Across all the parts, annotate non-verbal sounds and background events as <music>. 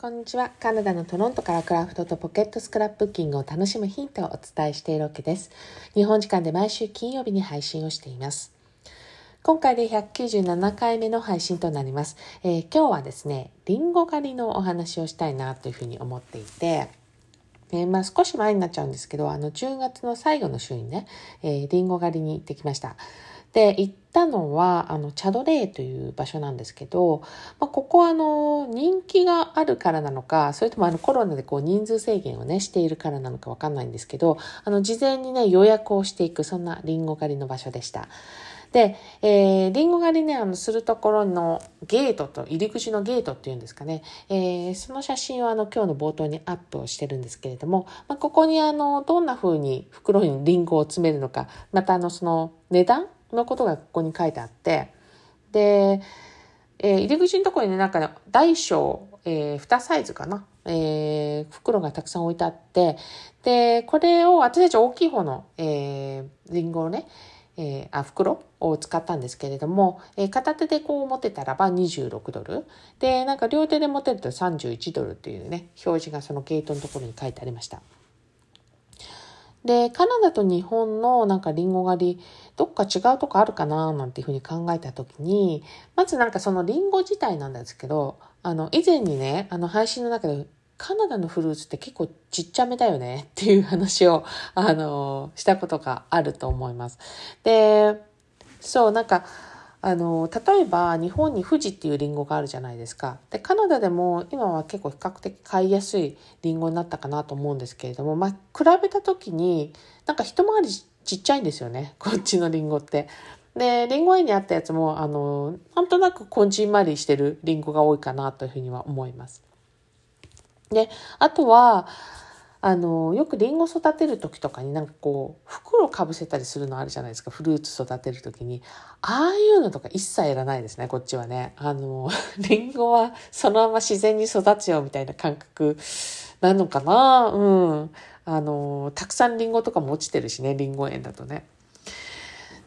こんにちは。カナダのトロントからクラフトとポケットスクラップブッキングを楽しむヒントをお伝えしているわけです。日本時間で毎週金曜日に配信をしています。今回で197回目の配信となります。えー、今日はですね、リンゴ狩りのお話をしたいなというふうに思っていて、えー、まあ少し前になっちゃうんですけど、あの10月の最後の週にね、えー、リンゴ狩りに行ってきました。で、行ったのは、あの、チャドレーという場所なんですけど、まあ、ここはあの、人気があるからなのか、それともあの、コロナでこう、人数制限をね、しているからなのかわかんないんですけど、あの、事前にね、予約をしていく、そんなリンゴ狩りの場所でした。で、えー、リンゴ狩りね、あの、するところのゲートと、入り口のゲートっていうんですかね、えー、その写真をあの、今日の冒頭にアップをしてるんですけれども、まあ、ここにあの、どんな風に袋にリンゴを詰めるのか、またあの、その値段のことがここに書いてあって、で、えー、入り口のところにね、なんか、ね、大小、えー、2サイズかな、えー、袋がたくさん置いてあって、で、これを私たち大きい方の、えー、リンゴをね、えー、あ袋を使ったんですけれども、えー、片手でこう持てたらば26ドル。で、なんか両手で持てると31ドルっていうね、表示がそのゲートのところに書いてありました。で、カナダと日本のなんかリンゴ狩り、どっか違うとこあるかななんていうふうに考えたときに、まずなんかそのリンゴ自体なんですけど、あの、以前にね、あの配信の中で、カナダのフルーツって結構ちっちゃめだよねっていう話を、あの、したことがあると思います。で、そう、なんか、あの、例えば日本に富士っていうリンゴがあるじゃないですか。で、カナダでも今は結構比較的買いやすいリンゴになったかなと思うんですけれども、まあ、比べた時になんか一回りちっちゃいんですよね。<laughs> こっちのリンゴって。で、リンゴ園にあったやつも、あの、なんとなくこんじんまりしてるリンゴが多いかなというふうには思います。で、あとは、あの、よくリンゴ育てる時とかになんかこう、袋かぶせたりするのあるじゃないですか。フルーツ育てる時に。ああいうのとか一切やらないですね、こっちはね。あの、リンゴはそのまま自然に育つよみたいな感覚なのかなうん。あの、たくさんリンゴとかも落ちてるしね、リンゴ園だとね。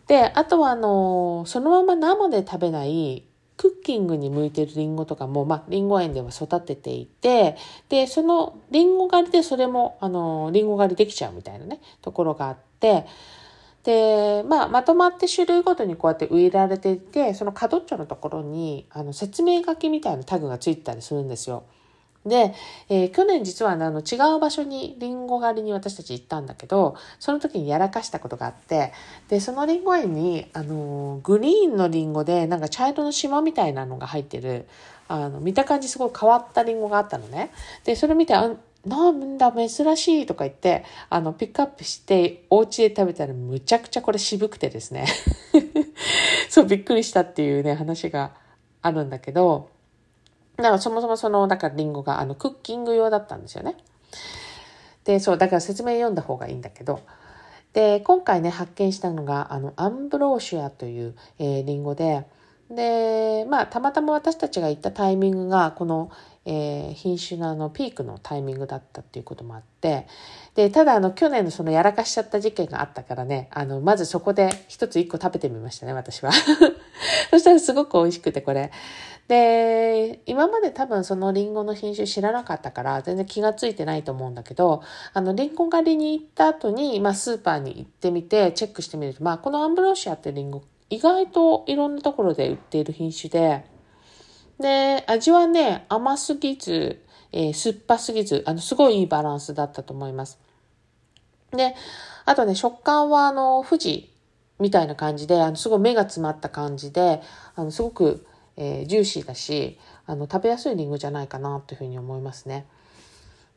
で、あとはあの、そのまま生で食べないクッキングに向いてるリンゴとかも、まあ、リンゴ園では育てていて、で、そのリンゴ狩りでそれも、あの、リンゴ狩りできちゃうみたいなね、ところがあって、で、まあ、まとまって種類ごとにこうやって植えられていて、その角っちょのところに、あの、説明書きみたいなタグがついてたりするんですよ。で、えー、去年実は、あの違う場所にリンゴ狩りに私たち行ったんだけど、その時にやらかしたことがあって、で、そのリンゴ園に、あの、グリーンのリンゴで、なんか茶色の島みたいなのが入ってる、あの、見た感じすごい変わったリンゴがあったのね。で、それ見て、あなんだ、珍しいとか言って、あの、ピックアップして、お家で食べたらむちゃくちゃこれ渋くてですね。<laughs> そう、びっくりしたっていうね、話があるんだけど、だからそもそもその、だからリンゴがあのクッキング用だったんですよね。で、そう、だから説明読んだ方がいいんだけど、で、今回ね、発見したのが、あの、アンブローシュアという、えー、リンゴで、で、まあ、たまたま私たちが行ったタイミングが、この、えー、品種のあの、ピークのタイミングだったっていうこともあって、で、ただあの、去年のそのやらかしちゃった事件があったからね、あの、まずそこで一つ一個食べてみましたね、私は。<laughs> そしたらすごく美味しくて、これ。で、今まで多分そのリンゴの品種知らなかったから全然気がついてないと思うんだけど、あの、リンゴ狩りに行った後に、まあ、スーパーに行ってみてチェックしてみると、まあ、このアンブローシアってリンゴ、意外といろんなところで売っている品種で、で、味はね、甘すぎず、えー、酸っぱすぎず、あの、すごいいいバランスだったと思います。で、あとね、食感はあの、富士みたいな感じで、あの、すごい目が詰まった感じで、あの、すごくえー、ジューシーだしあの食べやすいりんごじゃないかなというふうに思いますね。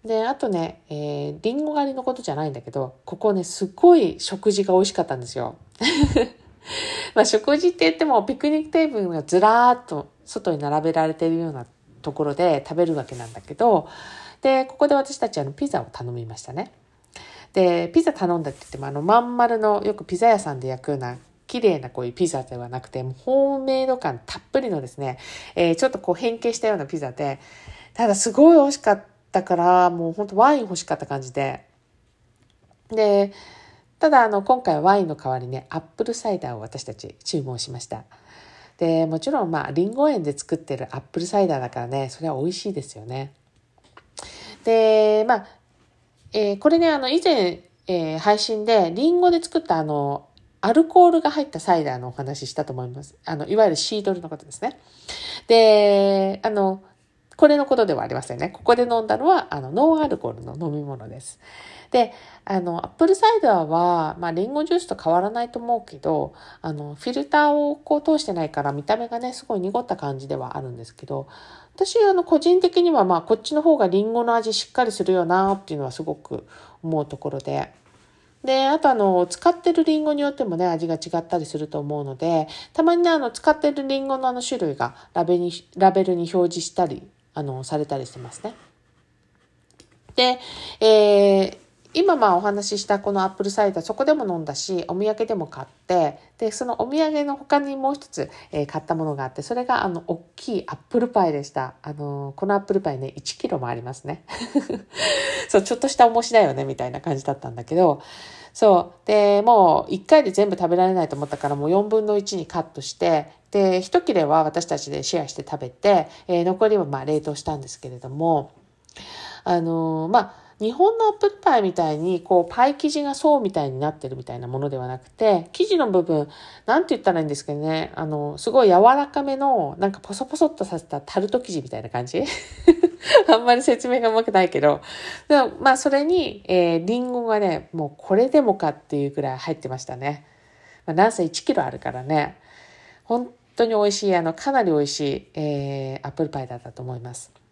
であとね、えー、リンゴ狩りのことじゃないんだけどここねすっごい食事が美味しかったんですよ。<laughs> まあ食事って言ってもピクニックテーブルがずらーっと外に並べられているようなところで食べるわけなんだけどでここで私たちあのピザを頼みましたね。でピザ頼んだって言ってもあのまん丸のよくピザ屋さんで焼くような綺麗なこういうピザではなくて、もうホームメイド感たっぷりのですね、えー、ちょっとこう変形したようなピザで、ただすごい美味しかったから、もうほんとワイン欲しかった感じで。で、ただあの今回ワインの代わりね、アップルサイダーを私たち注文しました。で、もちろんまあリンゴ園で作ってるアップルサイダーだからね、それは美味しいですよね。で、まあ、えー、これね、あの、以前、えー、配信で、リンゴで作ったあの、アルコールが入ったサイダーのお話ししたと思います。あの、いわゆるシードルのことですね。で、あの、これのことではありませんね。ここで飲んだのは、あの、ノンアルコールの飲み物です。で、あの、アップルサイダーは、まあ、リンゴジュースと変わらないと思うけど、あの、フィルターをこう通してないから見た目がね、すごい濁った感じではあるんですけど、私、あの、個人的には、まあ、こっちの方がリンゴの味しっかりするよなっていうのはすごく思うところで、で、あとあの、使ってるリンゴによってもね、味が違ったりすると思うので、たまにね、あの、使ってるリンゴのあの種類がラベにラベルに表示したり、あの、されたりしてますね。で、えー、今まあお話ししたこのアップルサイダーそこでも飲んだしお土産でも買ってでそのお土産の他にもう一つ、えー、買ったものがあってそれがあの大きいアップルパイでした。あのこのアップルパイね1キロもありますね。<laughs> そうちょっとした重しだよねみたいな感じだったんだけど。そうでもう1回で全部食べられないと思ったからもう4分の1にカットしてで1切れは私たちでシェアして食べて、えー、残りはまあ冷凍したんですけれどもあのまあ日本のアップルパイみたいに、こう、パイ生地が層みたいになってるみたいなものではなくて、生地の部分、なんて言ったらいいんですけどね、あの、すごい柔らかめの、なんかポソポソっとさせたタルト生地みたいな感じ <laughs> あんまり説明がうまくないけど、でもまあ、それに、えー、リンゴがね、もうこれでもかっていうくらい入ってましたね。まあ、なんせ1キロあるからね、本当に美味しい、あの、かなり美味しい、えー、アップルパイだったと思います。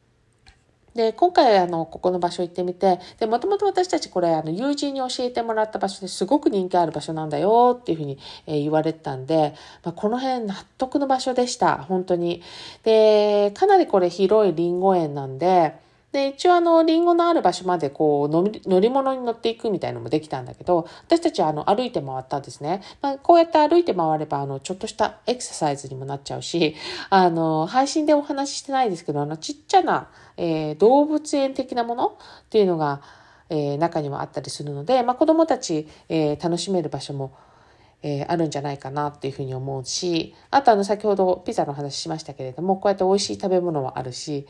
で、今回あの、ここの場所行ってみて、で、もともと私たちこれあの、友人に教えてもらった場所ですごく人気ある場所なんだよっていうふうに、え、言われてたんで、まあ、この辺納得の場所でした。本当に。で、かなりこれ広いリンゴ園なんで、で、一応あの、リンゴのある場所までこう乗り、物に乗っていくみたいなのもできたんだけど、私たちはあの、歩いて回ったんですね。まあ、こうやって歩いて回れば、あの、ちょっとしたエクササイズにもなっちゃうし、あの、配信でお話ししてないですけど、あの、ちっちゃな、えー、動物園的なものっていうのが、えー、中にはあったりするので、まあ、子供たち、えー、楽しめる場所も、えー、あるんじゃないかなっていうふうに思うし、あとあの、先ほどピザの話しましたけれども、こうやって美味しい食べ物はあるし、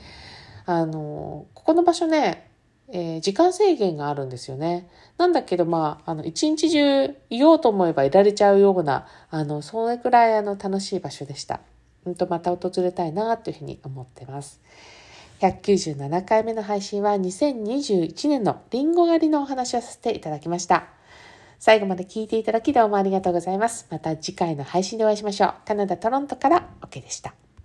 あの、ここの場所ね、えー、時間制限があるんですよね。なんだけど、まあ、あの、一日中いようと思えばいられちゃうような、あの、それくらいあの、楽しい場所でした。うんと、また訪れたいな、というふうに思ってます。197回目の配信は2021年のリンゴ狩りのお話をさせていただきました。最後まで聞いていただきどうもありがとうございます。また次回の配信でお会いしましょう。カナダ・トロントから OK でした。